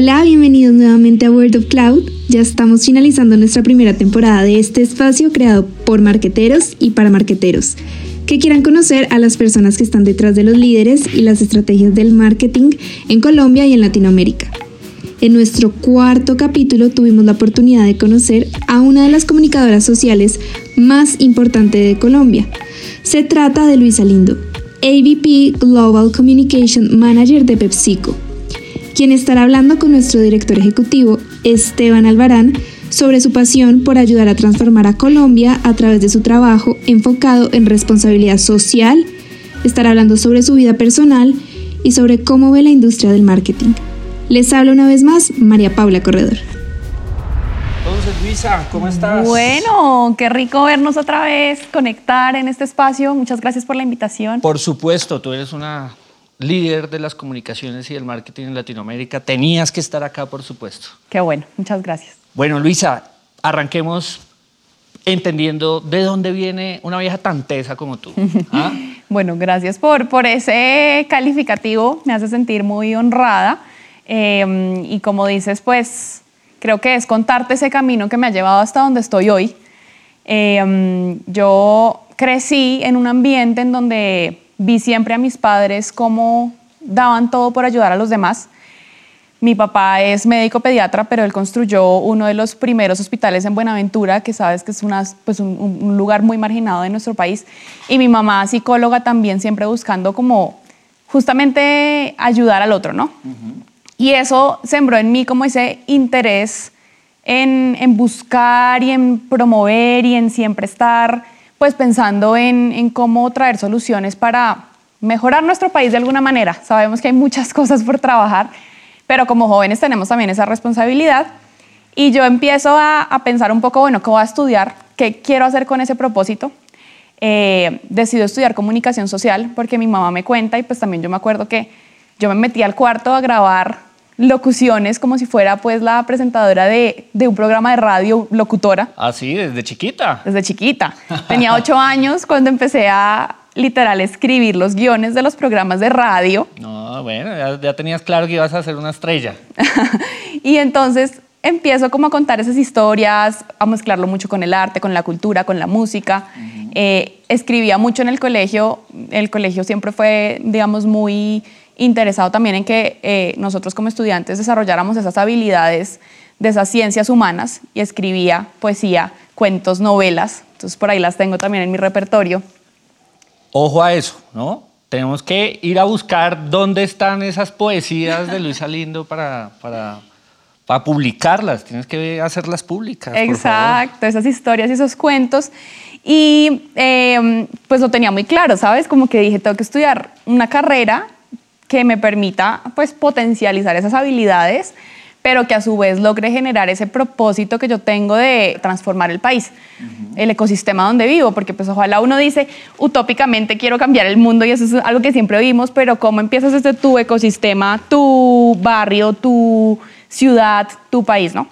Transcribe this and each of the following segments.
Hola, bienvenidos nuevamente a World of Cloud. Ya estamos finalizando nuestra primera temporada de este espacio creado por marqueteros y para marqueteros que quieran conocer a las personas que están detrás de los líderes y las estrategias del marketing en Colombia y en Latinoamérica. En nuestro cuarto capítulo tuvimos la oportunidad de conocer a una de las comunicadoras sociales más importantes de Colombia. Se trata de Luisa Lindo, AVP Global Communication Manager de PepsiCo, quien estará hablando con nuestro director ejecutivo, Esteban Albarán, sobre su pasión por ayudar a transformar a Colombia a través de su trabajo enfocado en responsabilidad social, estará hablando sobre su vida personal y sobre cómo ve la industria del marketing. Les habla una vez más María Paula Corredor. Entonces, Luisa, ¿cómo estás? Bueno, qué rico vernos otra vez, conectar en este espacio. Muchas gracias por la invitación. Por supuesto, tú eres una líder de las comunicaciones y del marketing en Latinoamérica. Tenías que estar acá, por supuesto. Qué bueno, muchas gracias. Bueno, Luisa, arranquemos entendiendo de dónde viene una vieja tan tesa como tú. ¿Ah? bueno, gracias por, por ese calificativo. Me hace sentir muy honrada. Em, y como dices, pues creo que es contarte ese camino que me ha llevado hasta donde estoy hoy. Em, yo crecí en un ambiente en donde vi siempre a mis padres cómo daban todo por ayudar a los demás. Mi papá es médico pediatra, pero él construyó uno de los primeros hospitales en Buenaventura, que sabes que es una, pues un, un, lugar muy marginado de nuestro país. Y mi mamá, psicóloga, también siempre buscando como justamente ayudar al otro, ¿no? Y eso sembró en mí como ese interés en, en, buscar y en promover y en siempre estar pues pensando en, cómo traer soluciones para mejorar nuestro país de alguna manera. Sabemos que hay muchas cosas por trabajar, pero como jóvenes tenemos también esa responsabilidad. Y yo empiezo a, a pensar un poco, bueno, ¿qué voy a estudiar? ¿Qué quiero hacer con ese propósito? Eh, decido estudiar comunicación social porque mi mamá me cuenta y pues también yo me acuerdo que yo me metí al cuarto a grabar locuciones como si fuera pues la presentadora de, de un programa de radio, locutora. Ah, sí, desde chiquita. Desde chiquita. Tenía ocho años cuando empecé a literal escribir los guiones de los programas de radio. No, bueno, ya, ya tenías claro que ibas a ser una estrella. y entonces empiezo como a contar esas historias, a mezclarlo mucho con el arte, con la cultura, con la música. Uh -huh. eh, escribía mucho en el colegio. El colegio siempre fue, digamos, muy interesado también en que eh, nosotros como estudiantes desarrolláramos esas habilidades de esas ciencias humanas y escribía poesía, cuentos, novelas. Entonces por ahí las tengo también en mi repertorio. Ojo a eso, ¿no? Tenemos que ir a buscar dónde están esas poesías de Luisa Lindo para, para, para publicarlas. Tienes que hacerlas públicas. Exacto, esas historias y esos cuentos. Y eh, pues lo tenía muy claro, ¿sabes? Como que dije, tengo que estudiar una carrera que me permita pues potencializar esas habilidades, pero que a su vez logre generar ese propósito que yo tengo de transformar el país, uh -huh. el ecosistema donde vivo, porque pues ojalá uno dice, utópicamente quiero cambiar el mundo y eso es algo que siempre vimos, pero ¿cómo empiezas desde tu ecosistema, tu barrio, tu ciudad, tu país, no?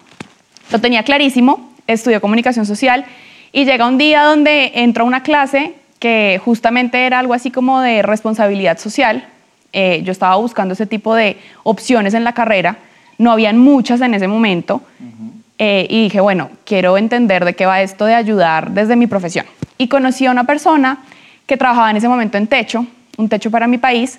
Lo tenía clarísimo, estudió comunicación social y llega un día donde entro a una clase que justamente era algo así como de responsabilidad social, eh, yo estaba buscando ese tipo de opciones en la carrera, no habían muchas en ese momento, uh -huh. eh, y dije, bueno, quiero entender de qué va esto de ayudar desde mi profesión. Y conocí a una persona que trabajaba en ese momento en Techo, un techo para mi país,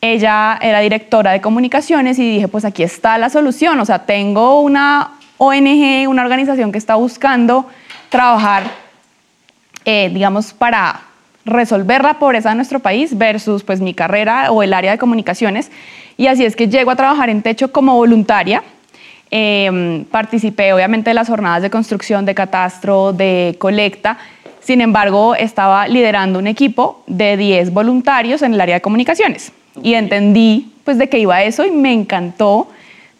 ella era directora de comunicaciones y dije, pues aquí está la solución, o sea, tengo una ONG, una organización que está buscando trabajar, eh, digamos, para resolver la pobreza de nuestro país versus pues mi carrera o el área de comunicaciones. Y así es que llego a trabajar en Techo como voluntaria. Eh, participé obviamente de las jornadas de construcción, de catastro, de colecta. Sin embargo, estaba liderando un equipo de 10 voluntarios en el área de comunicaciones. Okay. Y entendí pues de qué iba eso y me encantó.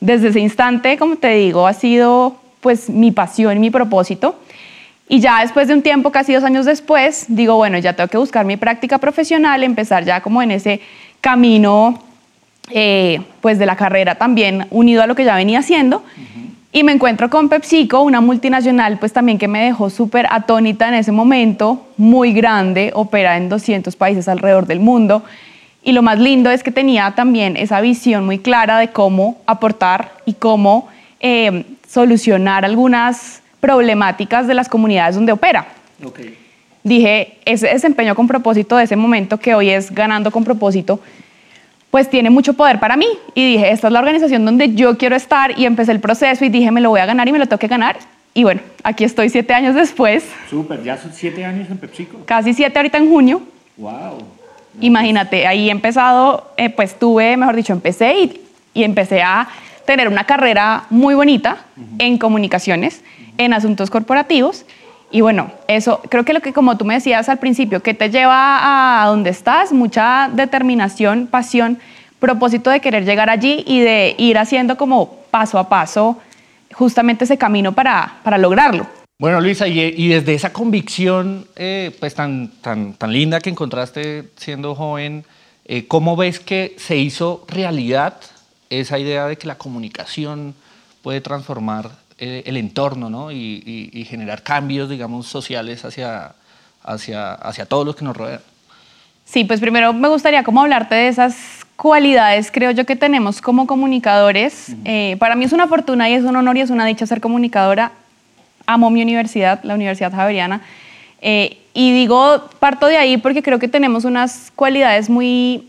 Desde ese instante, como te digo, ha sido pues mi pasión, mi propósito. Y ya después de un tiempo, casi dos años después, digo, bueno, ya tengo que buscar mi práctica profesional, empezar ya como en ese camino eh, pues de la carrera también unido a lo que ya venía haciendo. Uh -huh. Y me encuentro con PepsiCo, una multinacional pues también que me dejó súper atónita en ese momento, muy grande, opera en 200 países alrededor del mundo. Y lo más lindo es que tenía también esa visión muy clara de cómo aportar y cómo eh, solucionar algunas problemáticas de las comunidades donde opera. Dije, ese desempeño con propósito de ese momento que hoy es ganando con propósito, pues tiene mucho poder para mí. Y dije, esta es la organización donde yo quiero estar y empecé el proceso y dije, me lo voy a ganar y me lo tengo que ganar. Y bueno, aquí estoy siete años después. Súper, ya son siete años en PepsiCo. Casi siete ahorita en junio. Wow. Imagínate, ahí he empezado, eh, pues tuve, mejor dicho, empecé y, y, empecé a tener una carrera muy bonita en comunicaciones, en asuntos corporativos. Y bueno, eso creo que lo que como tú me decías al principio, que te lleva a donde estás, mucha determinación, pasión, propósito de querer llegar allí y de ir haciendo como paso a paso justamente ese camino para, para lograrlo. Bueno, Luisa, y, desde esa convicción eh, pues tan, tan, tan linda que encontraste siendo joven, eh, ¿cómo ves que se hizo realidad esa idea de que la comunicación puede transformar eh, el entorno ¿no? y, generar cambios, digamos, sociales hacia, hacia, hacia todos los que nos rodean. Sí, pues primero me gustaría como hablarte de esas cualidades, creo yo, que tenemos como comunicadores. Eh, para mí es una fortuna y es un honor y es una dicha ser comunicadora. Amo mi universidad, la Universidad Javeriana. Eh, y digo, parto de ahí porque creo que tenemos unas cualidades muy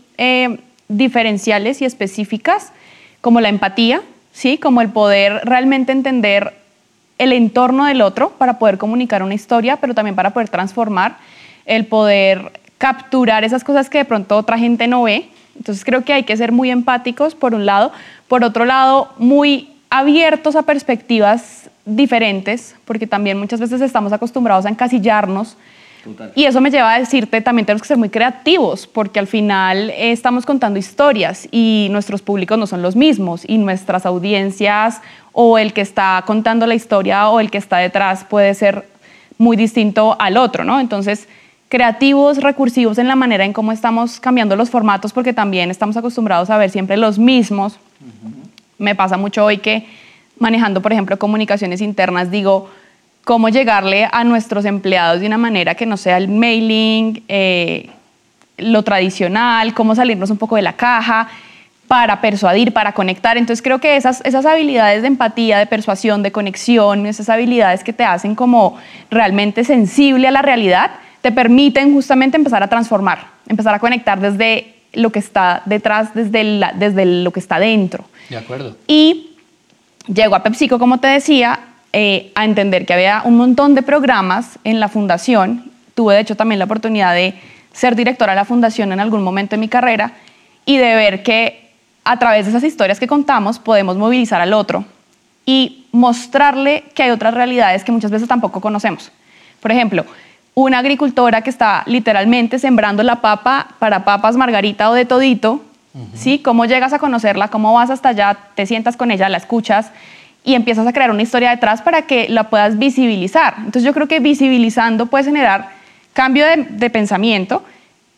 diferenciales y específicas, como la empatía, ¿sí? Como el poder realmente entender el entorno del otro para poder comunicar una historia, pero también para poder transformar, el poder capturar esas cosas que de pronto otra gente no ve. Entonces creo que hay que ser muy empáticos, por un lado. Por otro lado, muy abiertos a perspectivas diferentes, porque también muchas veces estamos acostumbrados a encasillarnos y eso me lleva a decirte, también tenemos que ser muy creativos, porque al final eh, estamos contando historias y nuestros públicos no son los mismos y nuestras audiencias o el que está contando la historia o el que está detrás puede ser muy distinto al otro, ¿no? Entonces, creativos, recursivos en la manera en cómo estamos cambiando los formatos, porque también estamos acostumbrados a ver siempre los mismos. Me pasa mucho hoy que manejando, por ejemplo, comunicaciones internas, digo, cómo llegarle a nuestros empleados de una manera que no sea el mailing, eh, lo tradicional, cómo salirnos un poco de la caja para persuadir, para conectar. Entonces creo que esas, esas habilidades de empatía, de persuasión, de conexión, esas habilidades que te hacen como realmente sensible a la realidad, te permiten justamente empezar a transformar, empezar a conectar desde lo que está detrás, desde, desde lo que está dentro. De acuerdo. Y llego a PepsiCo, como te decía, eh, a entender que había un montón de programas en la fundación. Tuve, de hecho, también la oportunidad de ser directora de la fundación en algún momento de mi carrera y de ver que a través de esas historias que contamos podemos movilizar al otro y mostrarle que hay otras realidades que muchas veces tampoco conocemos. Por ejemplo, una agricultora que está literalmente sembrando la papa para papas margarita o de todito, ¿sí? ¿Cómo llegas a conocerla? ¿Cómo vas hasta allá? Te sientas con ella, la escuchas y empiezas a crear una historia detrás para que la puedas visibilizar. Entonces yo creo que visibilizando puedes generar cambio de, pensamiento,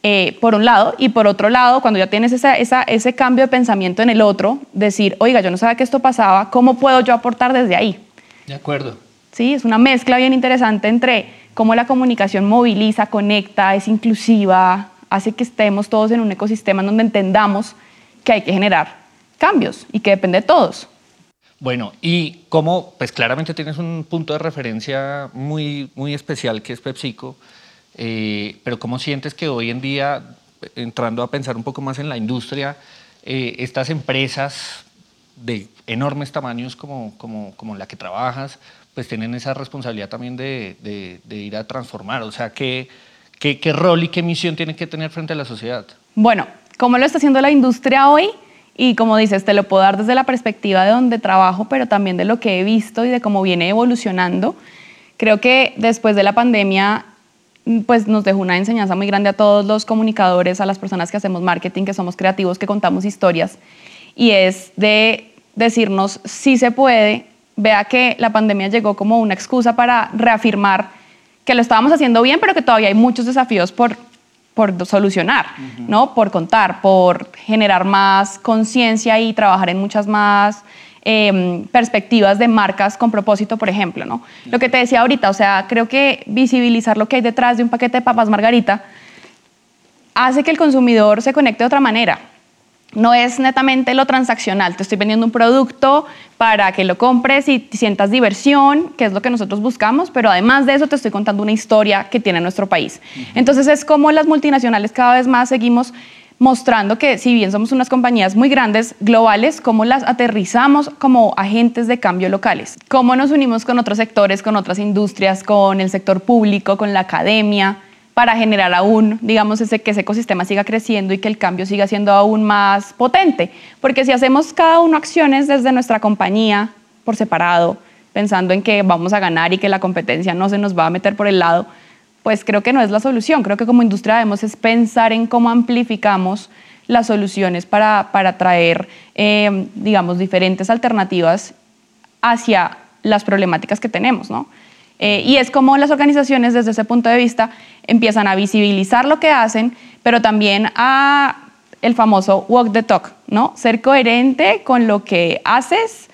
eh, por un lado, y por otro lado, cuando ya tienes ese cambio de pensamiento en el otro, decir, oiga, yo no sabía que esto pasaba, ¿cómo puedo yo aportar desde ahí? De acuerdo. Sí, es una mezcla bien interesante entre cómo la comunicación moviliza, conecta, es inclusiva, hace que estemos todos en un ecosistema en donde entendamos que hay que generar cambios y que depende de todos. Bueno, y como, pues claramente tienes un punto de referencia muy, muy especial que es PepsiCo, eh, pero ¿cómo sientes que hoy en día, entrando a pensar un poco más en la industria, eh, estas empresas de enormes tamaños como, como, como, la que trabajas, pues tienen esa responsabilidad también de, ir a transformar? O sea, ¿qué, ¿qué, qué rol y qué misión tienen que tener frente a la sociedad? Bueno, ¿cómo lo está haciendo la industria hoy? Y como dices, te lo puedo dar desde la perspectiva de donde trabajo, pero también de lo que he visto y de cómo viene evolucionando. Creo que después de la pandemia pues nos dejó una enseñanza muy grande a todos los comunicadores, a las personas que hacemos marketing, que somos creativos, que contamos historias, y es de decirnos si se puede, vea que la pandemia llegó como una excusa para reafirmar que lo estábamos haciendo bien, pero que todavía hay muchos desafíos por por solucionar, ¿no? por contar, por generar más conciencia y trabajar en muchas más em, perspectivas de marcas con propósito, por ejemplo. ¿no? Lo que te decía ahorita, o sea, creo que visibilizar lo que hay detrás de un paquete de papas margarita hace que el consumidor se conecte de otra manera. No es netamente lo transaccional, te estoy vendiendo un producto para que lo compres y sientas diversión, que es lo que nosotros buscamos, pero además de eso te estoy contando una historia que tiene nuestro país. Entonces es como las multinacionales cada vez más seguimos mostrando que si bien somos unas compañías muy grandes, globales, cómo las aterrizamos como agentes de cambio locales, cómo nos unimos con otros sectores, con otras industrias, con el sector público, con la academia, para generar aún, digamos, ese, que ese ecosistema siga creciendo y que el cambio siga siendo aún más potente. Porque si hacemos cada uno acciones desde nuestra compañía por separado, pensando en que vamos a ganar y que la competencia no se nos va a meter por el lado, pues creo que no es la solución. Creo que como industria debemos es pensar en cómo amplificamos las soluciones para, para traer, eh, digamos, diferentes alternativas hacia las problemáticas que tenemos, ¿no? Eh, y es como las organizaciones desde ese punto de vista empiezan a visibilizar lo que hacen, pero también a el famoso walk the talk, ¿no? Ser coherente con lo que haces,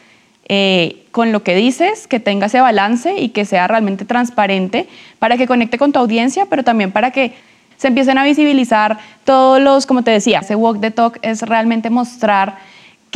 eh, con lo que dices, que tenga ese balance y que sea realmente transparente para que conecte con tu audiencia, pero también para que se empiecen a visibilizar todos los, como te decía, ese walk the talk es realmente mostrar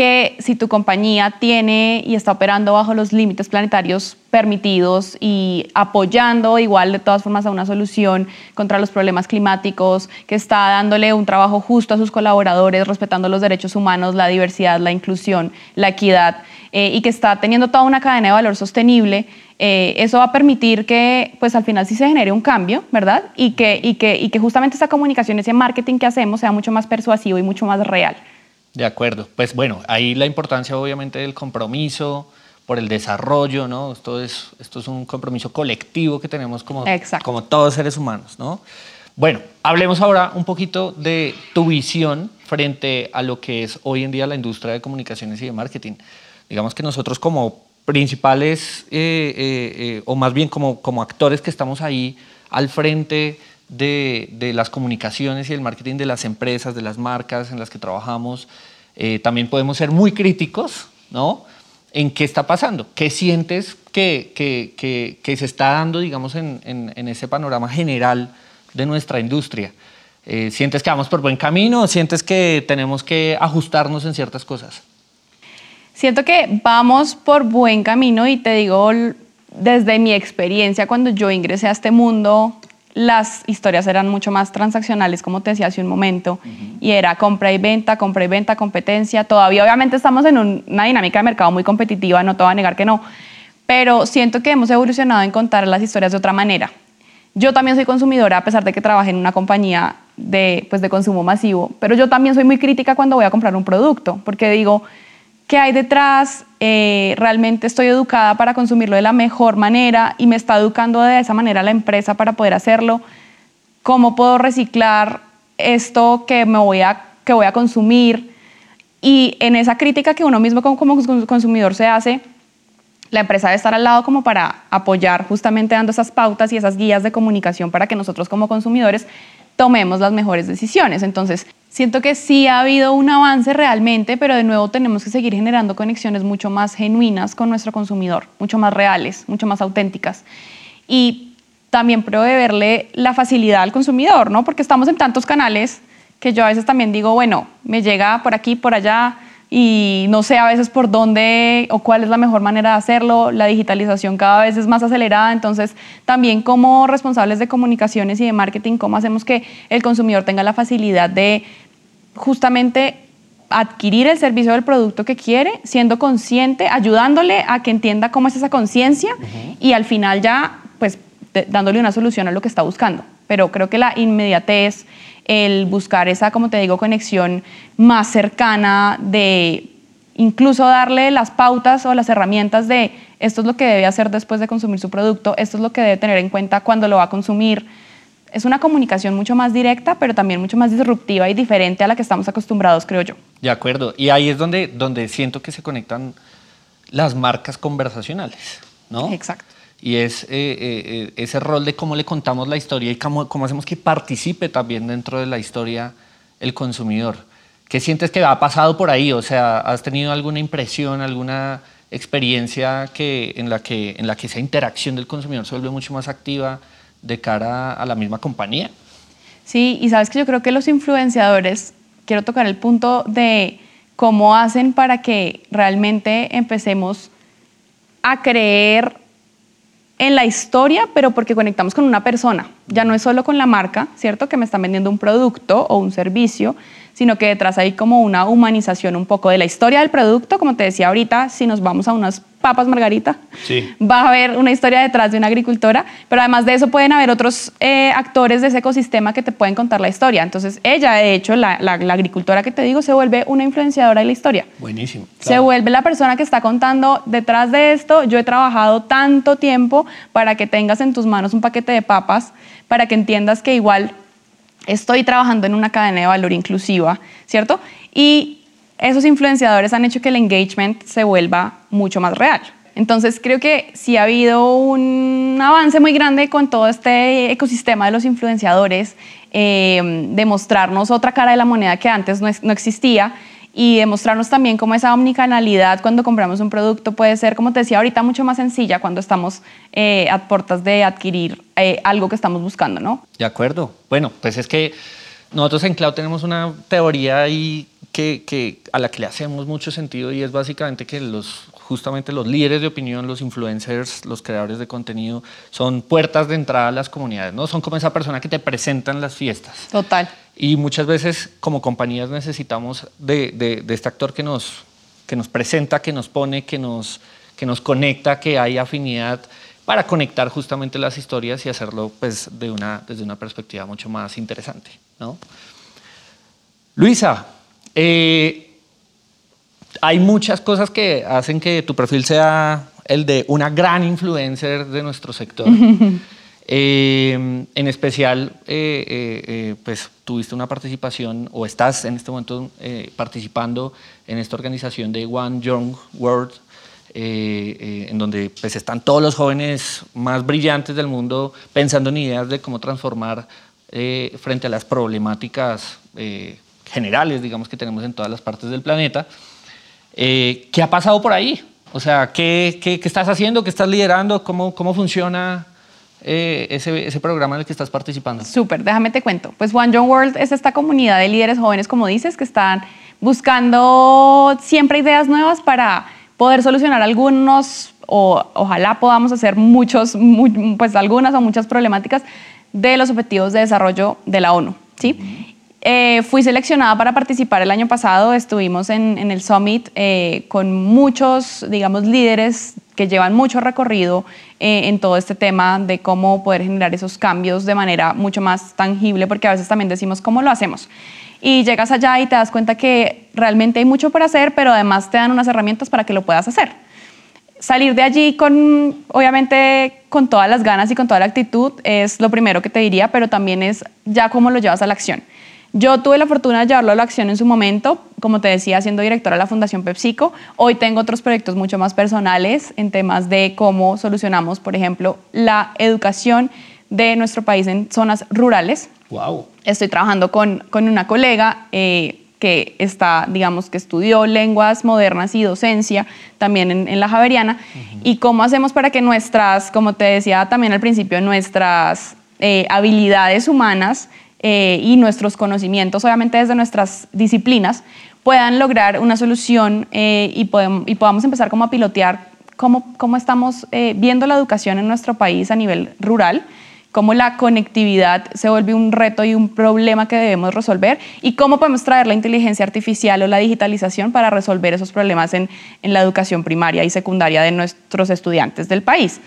que si tu compañía tiene y está operando bajo los límites planetarios permitidos y apoyando igual de todas formas a una solución contra los problemas climáticos, que está dándole un trabajo justo a sus colaboradores, respetando los derechos humanos, la diversidad, la inclusión, la equidad, eh, y que está teniendo toda una cadena de valor sostenible, eh, eso va a permitir que pues al final sí se genere un cambio, ¿verdad? Y que, y que, y que justamente esa comunicación, ese marketing que hacemos sea mucho más persuasivo y mucho más real. De acuerdo. Pues bueno, ahí la importancia obviamente del compromiso por el desarrollo, ¿no? Esto es, esto es un compromiso colectivo que tenemos como, como todos seres humanos, ¿no? Bueno, hablemos ahora un poquito de tu visión frente a lo que es hoy en día la industria de comunicaciones y de marketing. Digamos que nosotros como principales, eh, eh, eh, o más bien como, como actores que estamos ahí al frente de, las comunicaciones y el marketing de las empresas, de las marcas en las que trabajamos. Eh, también podemos ser muy críticos, ¿no? En qué está pasando, qué sientes que, que, se está dando, digamos, en, en, ese panorama general de nuestra industria. Eh, ¿Sientes que vamos por buen camino o sientes que tenemos que ajustarnos en ciertas cosas? Siento que vamos por buen camino y te digo, desde mi experiencia cuando yo ingresé a este mundo, las historias eran mucho más transaccionales, como te decía hace un momento, y era compra y venta, compra y venta, competencia. Todavía obviamente estamos en una dinámica de mercado muy competitiva, no te voy a negar que no, pero siento que hemos evolucionado en contar las historias de otra manera. Yo también soy consumidora, a pesar de que trabajé en una compañía de, pues, de consumo masivo, pero yo también soy muy crítica cuando voy a comprar un producto, porque digo, qué hay detrás, eh, realmente estoy educada para consumirlo de la mejor manera y me está educando de esa manera la empresa para poder hacerlo, cómo puedo reciclar esto que, me voy, a, que voy a consumir. Y en esa crítica que uno mismo como, como consumidor se hace, la empresa debe estar al lado como para apoyar justamente dando esas pautas y esas guías de comunicación para que nosotros como consumidores tomemos las mejores decisiones. Entonces, Siento que sí ha habido un avance realmente, pero de nuevo tenemos que seguir generando conexiones mucho más genuinas con nuestro consumidor, mucho más reales, mucho más auténticas. Y también proveerle la facilidad al consumidor, ¿no? Porque estamos en tantos canales que yo a veces también digo, bueno, me llega por aquí, por allá, y no sé a veces por dónde o cuál es la mejor manera de hacerlo. La digitalización cada vez es más acelerada, entonces también como responsables de comunicaciones y de marketing, cómo hacemos que el consumidor tenga la facilidad de justamente adquirir el servicio del producto que quiere, siendo consciente, ayudándole a que entienda cómo es esa conciencia y al final ya pues dándole una solución a lo que está buscando. Pero creo que la inmediatez, el buscar esa, como te digo, conexión más cercana de incluso darle las pautas o las herramientas de esto es lo que debe hacer después de consumir su producto, esto es lo que debe tener en cuenta cuando lo va a consumir. Es una comunicación mucho más directa, pero también mucho más disruptiva y diferente a la que estamos acostumbrados, creo yo. De acuerdo. Y ahí es donde, donde siento que se conectan las marcas conversacionales, ¿no? Exacto y es eh, eh, ese rol de cómo le contamos la historia y cómo, cómo, hacemos que participe también dentro de la historia el consumidor. ¿Qué sientes que ha pasado por ahí? O sea, ¿has tenido alguna impresión, alguna experiencia que, en, la que, en la que esa interacción del consumidor se vuelve mucho más activa de cara a la misma compañía? Sí, y sabes que yo creo que los influenciadores, quiero tocar el punto de cómo hacen para que realmente empecemos a creer en la historia, pero porque conectamos con una persona. Ya no es solo con la marca, ¿cierto? Que me están vendiendo un producto o un servicio, sino que detrás hay como una humanización un poco de la historia del producto, como te decía ahorita, si nos vamos a unas papas margarita, va a haber una historia detrás de una agricultora, pero además de eso pueden haber otros eh, actores de ese ecosistema que te pueden contar la historia. Entonces ella, de hecho, la, agricultora que te digo, se vuelve una influenciadora de la historia. Buenísimo. Se vuelve la persona que está contando detrás de esto, yo he trabajado tanto tiempo para que tengas en tus manos un paquete de papas, para que entiendas que igual estoy trabajando en una cadena de valor inclusiva, ¿cierto? Y esos influenciadores han hecho que el engagement se vuelva mucho más real. Entonces creo que sí ha habido un avance muy grande con todo este ecosistema de los influenciadores, eh, de mostrarnos otra cara de la moneda que antes no, no existía y demostrarnos también cómo esa omnicanalidad cuando compramos un producto puede ser, como te decía ahorita, mucho más sencilla cuando estamos eh, a puertas de adquirir eh, algo que estamos buscando, ¿no? De acuerdo. Bueno, pues es que nosotros en Cloud tenemos una teoría ahí que, a la que le hacemos mucho sentido y es básicamente que los, justamente los líderes de opinión, los influencers, los creadores de contenido, son puertas de entrada a las comunidades, ¿no? Son como esa persona que te presenta en las fiestas. Total. Y muchas veces como compañías necesitamos de, de, este actor que nos, que nos presenta, que nos pone, que nos, que nos conecta, que hay afinidad para conectar justamente las historias y hacerlo pues, de una, desde una perspectiva mucho más interesante. ¿no? Luisa, eh, hay muchas cosas que hacen que tu perfil sea el de una gran influencer de nuestro sector. Eh, en especial, eh, pues tuviste una participación o estás en este momento participando en esta organización de One Young World, en donde pues, están todos los jóvenes más brillantes del mundo pensando en ideas de cómo transformar frente a las problemáticas generales, digamos, que tenemos en todas las partes del planeta. Eh, ¿Qué ha pasado por ahí? O sea, ¿qué, qué, estás haciendo? ¿Qué estás liderando? ¿Cómo, cómo funciona eh, ese, ese, programa en el que estás participando? Súper, déjame te cuento. Pues One Young World es esta comunidad de líderes jóvenes, como dices, que están buscando siempre ideas nuevas para poder solucionar algunos, o ojalá podamos hacer muchos, pues algunas o muchas problemáticas de los objetivos de desarrollo de la ONU. ¿sí? Eh, fui seleccionada para participar el año pasado, estuvimos en, el Summit eh, con muchos, digamos, líderes que llevan mucho recorrido eh, en todo este tema de cómo poder generar esos cambios de manera mucho más tangible, porque a veces también decimos cómo lo hacemos. Y llegas allá y te das cuenta que realmente hay mucho por hacer, pero además te dan unas herramientas para que lo puedas hacer. Salir de allí con, obviamente, con todas las ganas y con toda la actitud es lo primero que te diría, pero también es ya cómo lo llevas a la acción. Yo tuve la fortuna de llevarlo a la acción en su momento, como te decía, siendo directora de la Fundación PepsiCo. Hoy tengo otros proyectos mucho más personales en temas de cómo solucionamos, por ejemplo, la educación de nuestro país en zonas rurales. Wow. Estoy trabajando con, con una colega eh, que está, digamos, que estudió lenguas modernas y docencia también en, la Javeriana. Y cómo hacemos para que nuestras, como te decía también al principio, nuestras eh, habilidades humanas eh, y nuestros conocimientos, obviamente desde nuestras disciplinas, puedan lograr una solución eh, y, podamos empezar como a pilotear cómo, cómo estamos eh, viendo la educación en nuestro país a nivel rural, cómo la conectividad se vuelve un reto y un problema que debemos resolver y cómo podemos traer la inteligencia artificial o la digitalización para resolver esos problemas en, en la educación primaria y secundaria de nuestros estudiantes del país.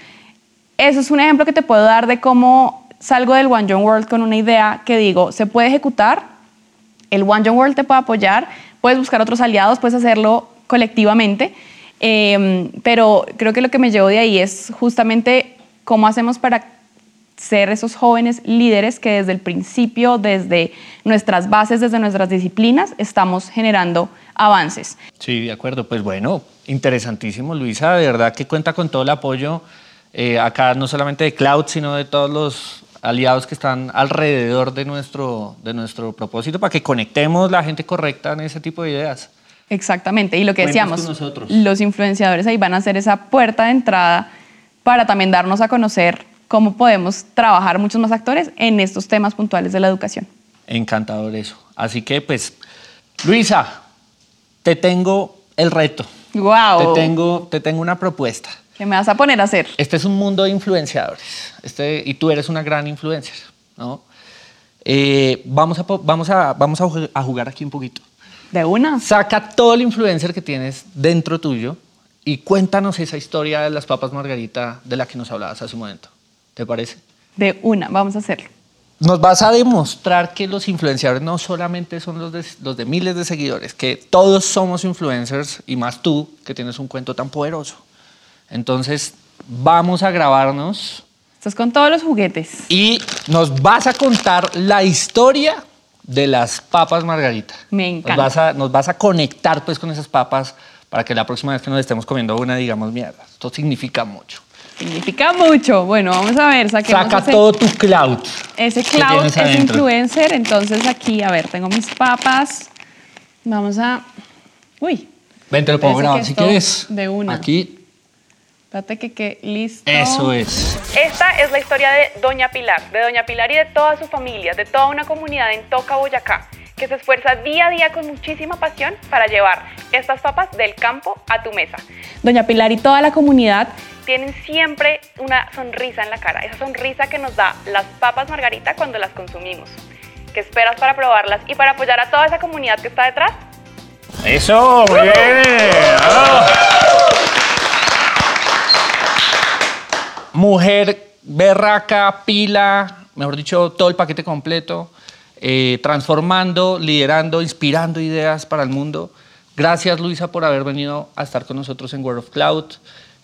Eso es un ejemplo que te puedo dar de cómo salgo del One Young World con una idea que digo, se puede ejecutar, el One Young World te puede apoyar, puedes buscar otros aliados, puedes hacerlo colectivamente, em, pero creo que lo que me llevo de ahí es justamente cómo hacemos para ser esos jóvenes líderes que desde el principio, desde nuestras bases, desde nuestras disciplinas, estamos generando avances. Sí, de acuerdo. Pues bueno, interesantísimo, Luisa. De verdad que cuenta con todo el apoyo eh, acá, no solamente de Cloud, sino de todos los aliados que están alrededor de nuestro, de nuestro propósito para que conectemos la gente correcta en ese tipo de ideas. Exactamente, y lo que decíamos, los influenciadores ahí van a ser esa puerta de entrada para también darnos a conocer cómo podemos trabajar muchos más actores en estos temas puntuales de la educación. Encantador eso. Así que, pues, Luisa, te tengo el reto. ¡Wow! Te tengo, te tengo una propuesta. ¿Qué me vas a poner a hacer? Este es un mundo de influenciadores. Este, y tú eres una gran influencer, ¿no? Eh, vamos a, vamos, a, vamos a jugar aquí un poquito. ¿De una? Saca todo el influencer que tienes dentro tuyo y cuéntanos esa historia de las papas margarita de la que nos hablabas hace un momento. ¿Te parece? De una, vamos a hacerlo. Nos vas a demostrar que los influenciadores no solamente son los de, los de miles de seguidores, que todos somos influencers y más tú que tienes un cuento tan poderoso. Entonces, vamos a grabarnos Esto es con todos los juguetes. y nos vas a contar la historia de las papas margarita. Me Nos encanta. vas a, nos vas a conectar pues con esas papas para que la próxima vez que nos estemos comiendo una digamos, mierda, esto significa mucho. Significa mucho. Bueno, vamos a ver, saquemos Saca ese, todo tu cloud. ese cloud, adentro. influencer. Entonces aquí, a ver, tengo mis papas. Vamos a... Uy, Ven, te lo puedo grabar si quieres. de una. Aquí, espérate que listo. eso es. Esta es la historia de Doña Pilar, de Doña Pilar y de toda su familia, de toda una comunidad en Toca, Boyacá, que se esfuerza día a día con muchísima pasión para llevar estas papas del campo a tu mesa. Doña Pilar y toda la comunidad tienen siempre una sonrisa en la cara, esa sonrisa que nos da las papas margarita cuando las consumimos. ¿Qué esperas para probarlas y para apoyar a toda esa comunidad que está detrás? Eso, muy bien. Mujer berraca, pila, mejor dicho, todo el paquete completo, eh, transformando, liderando, inspirando ideas para el mundo. Gracias, Luisa, por haber venido a estar con nosotros en World of Cloud.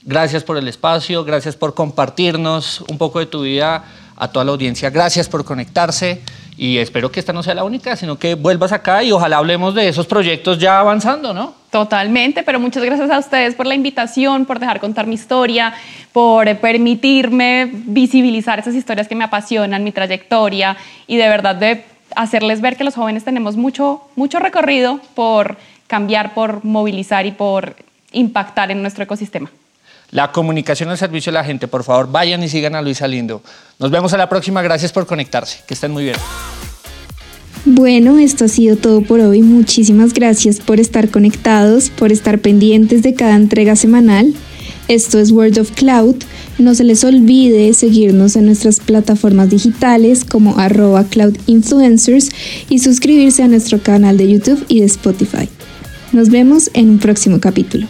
Gracias por el espacio, gracias por compartirnos un poco de tu vida a toda la audiencia. Gracias por conectarse y espero que esta no sea la única, sino que vuelvas acá y ojalá hablemos de esos proyectos ya avanzando, ¿no? Totalmente, pero muchas gracias a ustedes por la invitación, por dejar contar mi historia, por permitirme visibilizar esas historias que me apasionan, mi trayectoria y de verdad de hacerles ver que los jóvenes tenemos mucho, mucho recorrido por cambiar, por movilizar y por impactar en nuestro ecosistema. La comunicación al servicio de la gente, por favor, vayan y sigan a Luisa Lindo. Nos vemos a la próxima, gracias por conectarse, que estén muy bien. Bueno, esto ha sido todo por hoy. Muchísimas gracias por estar conectados, por estar pendientes de cada entrega semanal. Esto es Word of Cloud. No se les olvide seguirnos en nuestras plataformas digitales como arroba cloud influencers y suscribirse a nuestro canal de YouTube y de Spotify. Nos vemos en un próximo capítulo.